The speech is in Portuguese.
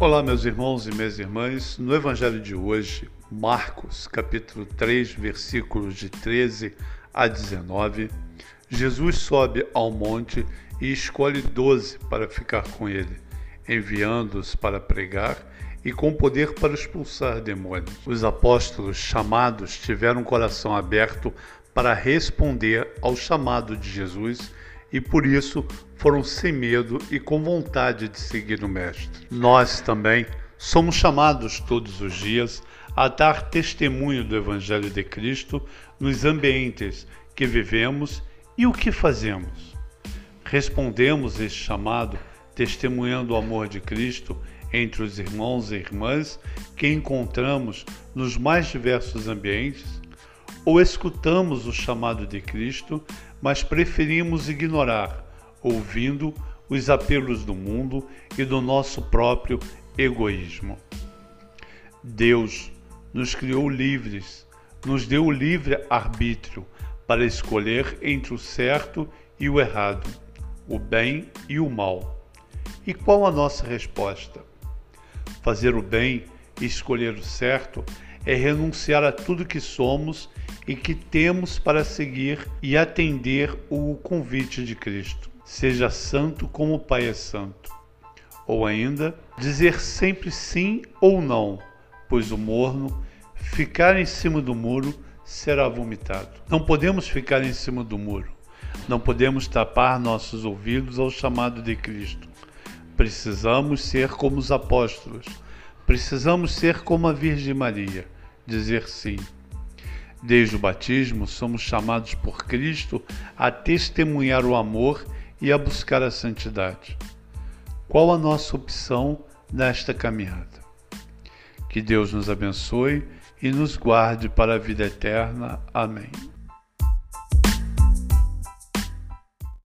Olá, meus irmãos e minhas irmãs. No Evangelho de hoje, Marcos, capítulo 3, versículos de 13 a 19, Jesus sobe ao monte e escolhe doze para ficar com ele, enviando-os para pregar e com poder para expulsar demônios. Os apóstolos chamados tiveram o coração aberto para responder ao chamado de Jesus e por isso foram sem medo e com vontade de seguir o Mestre. Nós também somos chamados todos os dias a dar testemunho do Evangelho de Cristo nos ambientes que vivemos e o que fazemos. Respondemos este chamado testemunhando o amor de Cristo entre os irmãos e irmãs que encontramos nos mais diversos ambientes ou escutamos o chamado de Cristo, mas preferimos ignorar, ouvindo os apelos do mundo e do nosso próprio egoísmo. Deus nos criou livres, nos deu o livre arbítrio para escolher entre o certo e o errado, o bem e o mal. E qual a nossa resposta? Fazer o bem e escolher o certo é renunciar a tudo que somos e que temos para seguir e atender o convite de Cristo. Seja santo como o Pai é santo. Ou ainda, dizer sempre sim ou não, pois o morno, ficar em cima do muro, será vomitado. Não podemos ficar em cima do muro. Não podemos tapar nossos ouvidos ao chamado de Cristo. Precisamos ser como os apóstolos. Precisamos ser como a Virgem Maria, dizer sim. Desde o batismo, somos chamados por Cristo a testemunhar o amor e a buscar a santidade. Qual a nossa opção nesta caminhada? Que Deus nos abençoe e nos guarde para a vida eterna. Amém.